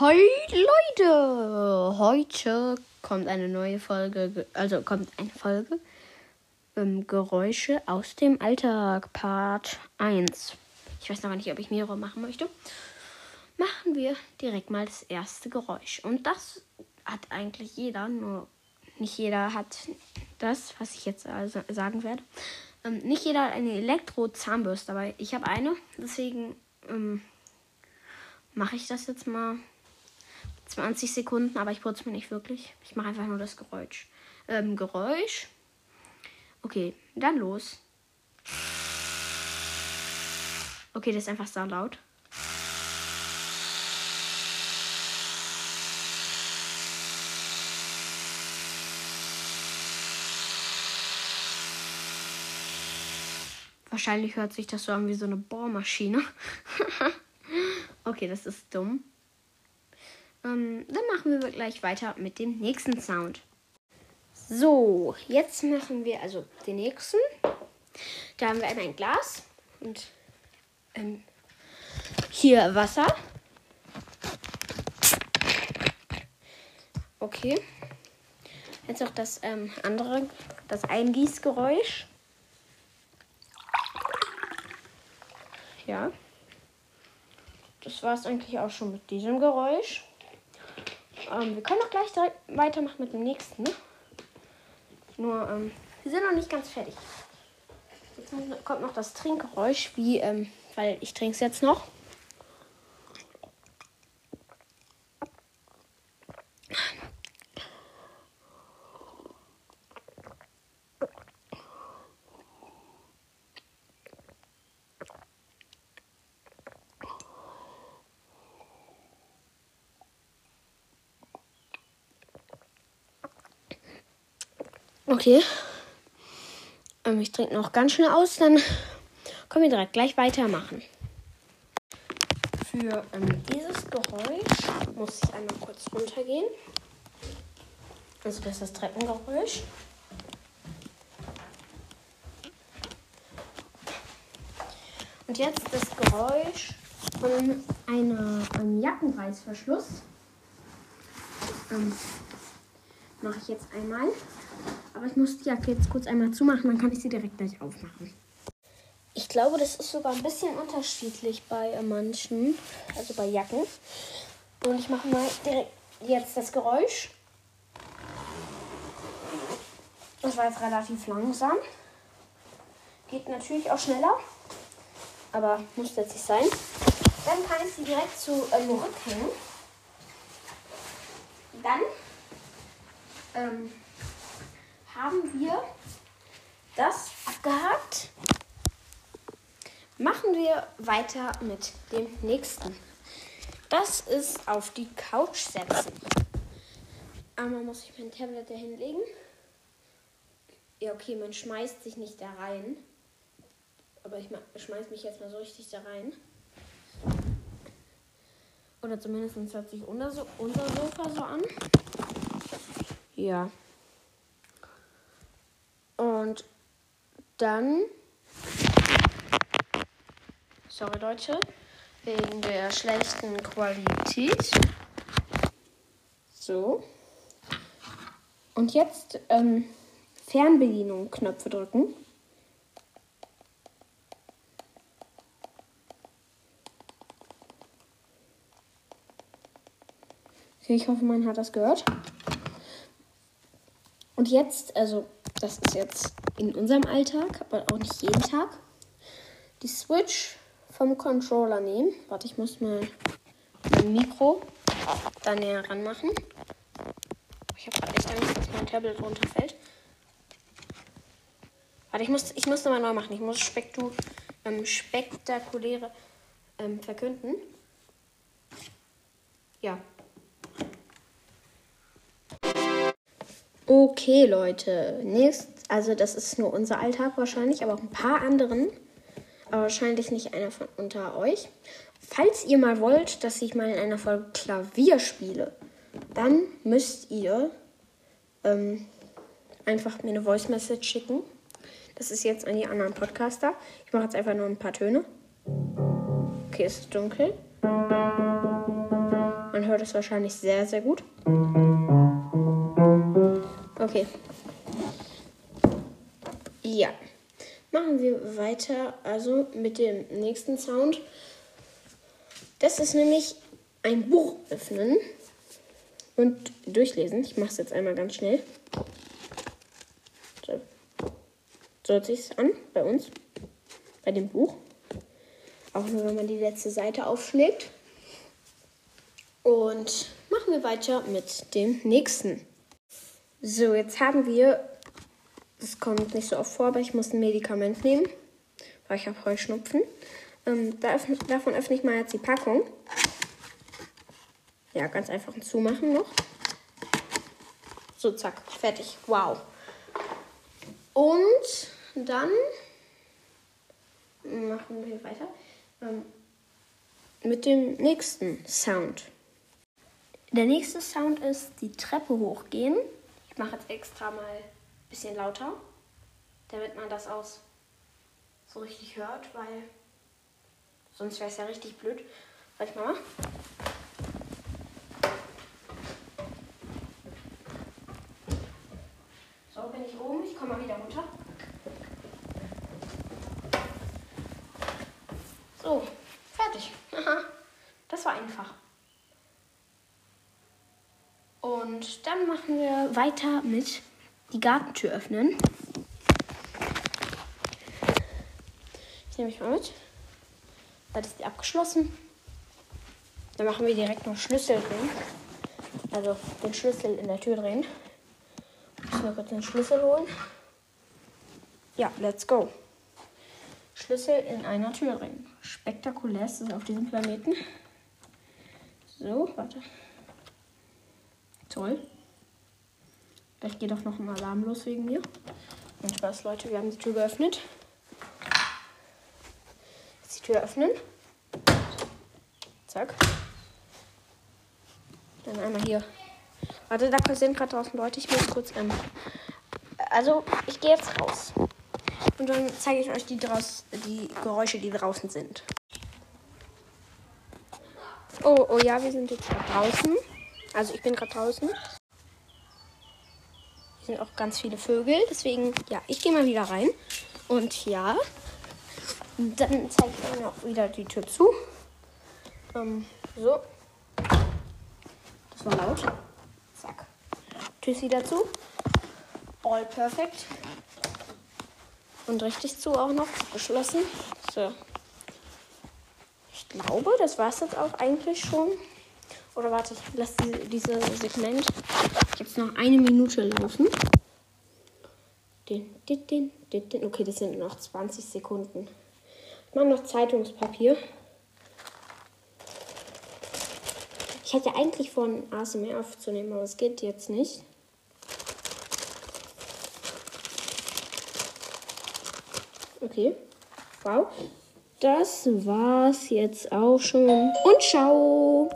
Hi Leute, heute kommt eine neue Folge, also kommt eine Folge ähm, Geräusche aus dem Alltag, Part 1. Ich weiß noch nicht, ob ich mehrere machen möchte. Machen wir direkt mal das erste Geräusch. Und das hat eigentlich jeder, nur nicht jeder hat das, was ich jetzt also sagen werde. Ähm, nicht jeder hat eine Elektro-Zahnbürste dabei. Ich habe eine, deswegen ähm, mache ich das jetzt mal 20 Sekunden, aber ich putze mir nicht wirklich. Ich mache einfach nur das Geräusch. Ähm, Geräusch. Okay, dann los. Okay, das ist einfach sehr laut. Wahrscheinlich hört sich das so an wie so eine Bohrmaschine. okay, das ist dumm. Ähm, dann machen wir gleich weiter mit dem nächsten Sound. So, jetzt machen wir also den nächsten. Da haben wir einmal ein Glas und ähm, hier Wasser. Okay. Jetzt auch das ähm, andere, das Eingießgeräusch. Ja. Das war es eigentlich auch schon mit diesem Geräusch. Ähm, wir können auch gleich direkt weitermachen mit dem nächsten. Ne? Nur, ähm, wir sind noch nicht ganz fertig. Jetzt kommt noch das Trinkgeräusch, wie, ähm, weil ich trinke es jetzt noch. Okay. Ähm, ich trinke noch ganz schnell aus, dann können wir direkt gleich weitermachen. Für ähm, dieses Geräusch muss ich einmal kurz runtergehen. Also das ist das Treppengeräusch. Und jetzt das Geräusch von einer, einem Jackenreißverschluss. Ähm, Mache ich jetzt einmal. Aber ich muss die Jacke jetzt kurz einmal zumachen, dann kann ich sie direkt gleich aufmachen. Ich glaube, das ist sogar ein bisschen unterschiedlich bei manchen, also bei Jacken. Und ich mache mal direkt jetzt das Geräusch. Das war jetzt relativ langsam. Geht natürlich auch schneller, aber muss jetzt nicht sein. Dann kann ich sie direkt zu ähm, rückhängen. Dann ähm, haben wir das abgehakt. Machen wir weiter mit dem nächsten. Das ist auf die Couch setzen. Einmal muss ich mein Tablet da hinlegen. Ja, okay, man schmeißt sich nicht da rein. Aber ich schmeiß mich jetzt mal so richtig da rein. Oder zumindest hört sich unser, unser Sofa so an. Ja. Und dann. Sorry, Leute. Wegen der schlechten Qualität. So. Und jetzt ähm, Fernbedienung Knöpfe drücken. Okay, ich hoffe, man hat das gehört. Und jetzt, also das ist jetzt in unserem Alltag, aber auch nicht jeden Tag, die Switch vom Controller nehmen. Warte, ich muss mal mein Mikro da näher ranmachen. Ich habe gerade echt Angst, dass mein Tablet runterfällt. Warte, ich muss, ich muss nochmal neu machen. Ich muss spektu, ähm, spektakuläre ähm, verkünden. Ja, Okay, Leute. Nächst, also das ist nur unser Alltag wahrscheinlich, aber auch ein paar anderen. Aber wahrscheinlich nicht einer von unter euch. Falls ihr mal wollt, dass ich mal in einer Folge Klavier spiele, dann müsst ihr ähm, einfach mir eine Voice Message schicken. Das ist jetzt an die anderen Podcaster. Ich mache jetzt einfach nur ein paar Töne. Okay, es ist dunkel. Man hört es wahrscheinlich sehr, sehr gut. Okay. Ja. Machen wir weiter, also mit dem nächsten Sound. Das ist nämlich ein Buch öffnen und durchlesen. Ich mache es jetzt einmal ganz schnell. So, so hört sich an bei uns, bei dem Buch. Auch nur, wenn man die letzte Seite aufschlägt. Und machen wir weiter mit dem nächsten. So, jetzt haben wir, das kommt nicht so oft vor, aber ich muss ein Medikament nehmen, weil ich habe Heuschnupfen. Ähm, davon öffne ich mal jetzt die Packung. Ja, ganz einfach ein Zumachen noch. So, zack, fertig. Wow. Und dann machen wir weiter ähm, mit dem nächsten Sound. Der nächste Sound ist die Treppe hochgehen. Ich mache jetzt extra mal ein bisschen lauter, damit man das aus so richtig hört, weil sonst wäre es ja richtig blöd. Soll ich mal? So, bin ich oben. Ich komme mal wieder runter. So, fertig. das war einfach. Und machen wir weiter mit die Gartentür öffnen. Ich nehme mich mal mit. Dann ist die abgeschlossen. Dann machen wir direkt noch Schlüssel drin. Also den Schlüssel in der Tür drehen. Müssen wir kurz den Schlüssel holen. Ja, let's go. Schlüssel in einer Tür drehen. Spektakulär ist es auf diesem Planeten. So, warte. Toll. Vielleicht geht auch noch ein Alarm los wegen mir. Und Spaß, Leute, wir haben die Tür geöffnet. Jetzt die Tür öffnen. Zack. Dann einmal hier. Warte, da sind gerade draußen Leute. Ich muss kurz. Ähm, also, ich gehe jetzt raus. Und dann zeige ich euch die, draus, die Geräusche, die draußen sind. Oh, oh ja, wir sind jetzt draußen. Also ich bin gerade draußen. Hier sind auch ganz viele Vögel. Deswegen, ja, ich gehe mal wieder rein. Und ja, dann zeige ich euch auch wieder die Tür zu. Ähm, so. Das war laut. Zack. Tür ist wieder zu. All perfect. Und richtig zu auch noch. Geschlossen. So. Ich glaube, das war es jetzt auch eigentlich schon. Oder warte, ich lasse diese, diese Segment jetzt noch eine Minute laufen. Den, den, den. Okay, das sind noch 20 Sekunden. Ich mache noch Zeitungspapier. Ich hatte eigentlich vor, ein ASMR aufzunehmen, aber es geht jetzt nicht. Okay. Wow. Das war's jetzt auch schon. Und ciao!